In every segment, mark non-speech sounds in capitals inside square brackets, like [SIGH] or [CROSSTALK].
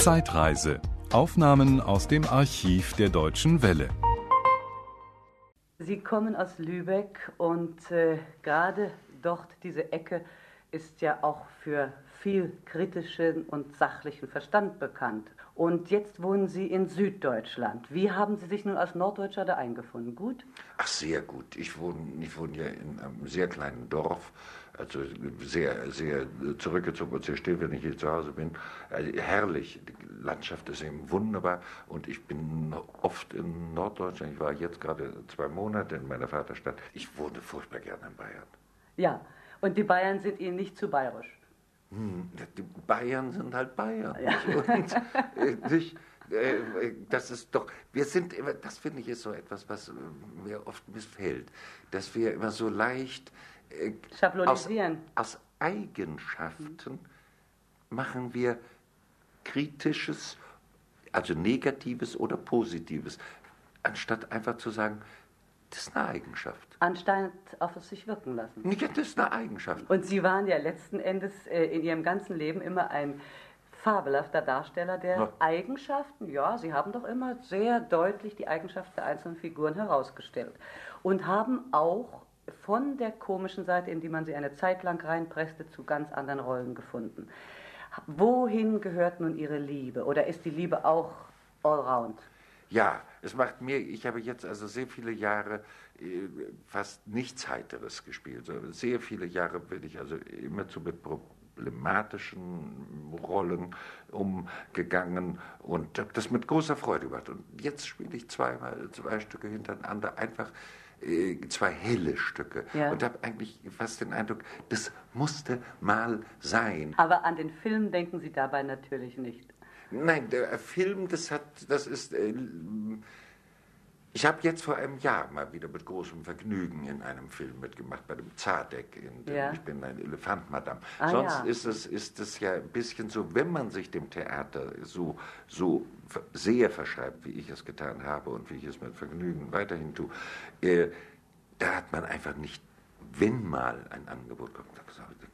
Zeitreise. Aufnahmen aus dem Archiv der Deutschen Welle. Sie kommen aus Lübeck und äh, gerade dort diese Ecke ist ja auch für viel kritischen und sachlichen Verstand bekannt. Und jetzt wohnen Sie in Süddeutschland. Wie haben Sie sich nun als Norddeutscher da eingefunden? Gut? Ach, sehr gut. Ich wohne, ich wohne ja in einem sehr kleinen Dorf, also sehr, sehr zurückgezogen und sehr still, wenn ich hier zu Hause bin. Also herrlich. Die Landschaft ist eben wunderbar und ich bin oft in Norddeutschland. Ich war jetzt gerade zwei Monate in meiner Vaterstadt. Ich wohne furchtbar gerne in Bayern. Ja, und die Bayern sind Ihnen nicht zu bayerisch? Hm, die Bayern sind halt Bayern. Ja. [LAUGHS] Und, äh, nicht, äh, das ist doch, wir sind immer, das finde ich ist so etwas, was mir oft missfällt, dass wir immer so leicht äh, schablonisieren. Aus, aus Eigenschaften mhm. machen wir kritisches, also negatives oder positives, anstatt einfach zu sagen, das ist eine Eigenschaft. Anstatt auf es sich wirken lassen. Ja, das ist eine Eigenschaft. Und Sie waren ja letzten Endes äh, in Ihrem ganzen Leben immer ein fabelhafter Darsteller der ja. Eigenschaften. Ja, Sie haben doch immer sehr deutlich die Eigenschaften der einzelnen Figuren herausgestellt. Und haben auch von der komischen Seite, in die man sie eine Zeit lang reinpresste, zu ganz anderen Rollen gefunden. Wohin gehört nun Ihre Liebe? Oder ist die Liebe auch allround? Ja, es macht mir, ich habe jetzt also sehr viele Jahre äh, fast nichts Heiteres gespielt. Sehr viele Jahre bin ich also immer zu mit problematischen Rollen umgegangen und habe das mit großer Freude gemacht. Und jetzt spiele ich zweimal zwei Stücke hintereinander einfach äh, zwei helle Stücke ja. und habe eigentlich fast den Eindruck, das musste mal sein. Aber an den Film denken Sie dabei natürlich nicht. Nein, der Film, das hat, das ist. Äh, ich habe jetzt vor einem Jahr mal wieder mit großem Vergnügen in einem Film mitgemacht, bei dem Zadek. In ja. Ich bin ein Elefant, Madame. Ah, Sonst ja. ist, es, ist es ja ein bisschen so, wenn man sich dem Theater so, so sehr verschreibt, wie ich es getan habe und wie ich es mit Vergnügen weiterhin tue, äh, da hat man einfach nicht wenn mal ein Angebot kommt,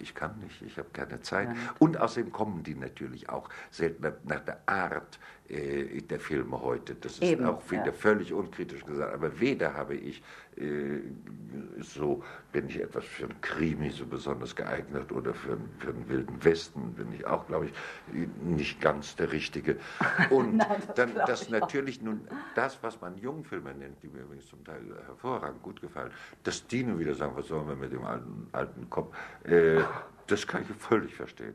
ich kann nicht, ich habe keine Zeit. Ja. Und außerdem kommen die natürlich auch selten nach der Art äh, der Filme heute. Das ist Eben, auch wieder ja. völlig unkritisch gesagt. Aber weder habe ich äh, so, bin ich etwas für einen Krimi so besonders geeignet oder für, für einen wilden Westen bin ich auch, glaube ich, nicht ganz der Richtige. [LAUGHS] Und Nein, das dann das natürlich auch. nun, das, was man Jungfilme nennt, die mir übrigens zum Teil hervorragend gut gefallen, dass die nun wieder sagen, was sollen wir mit dem alten, alten Kopf, äh, das kann ich völlig verstehen.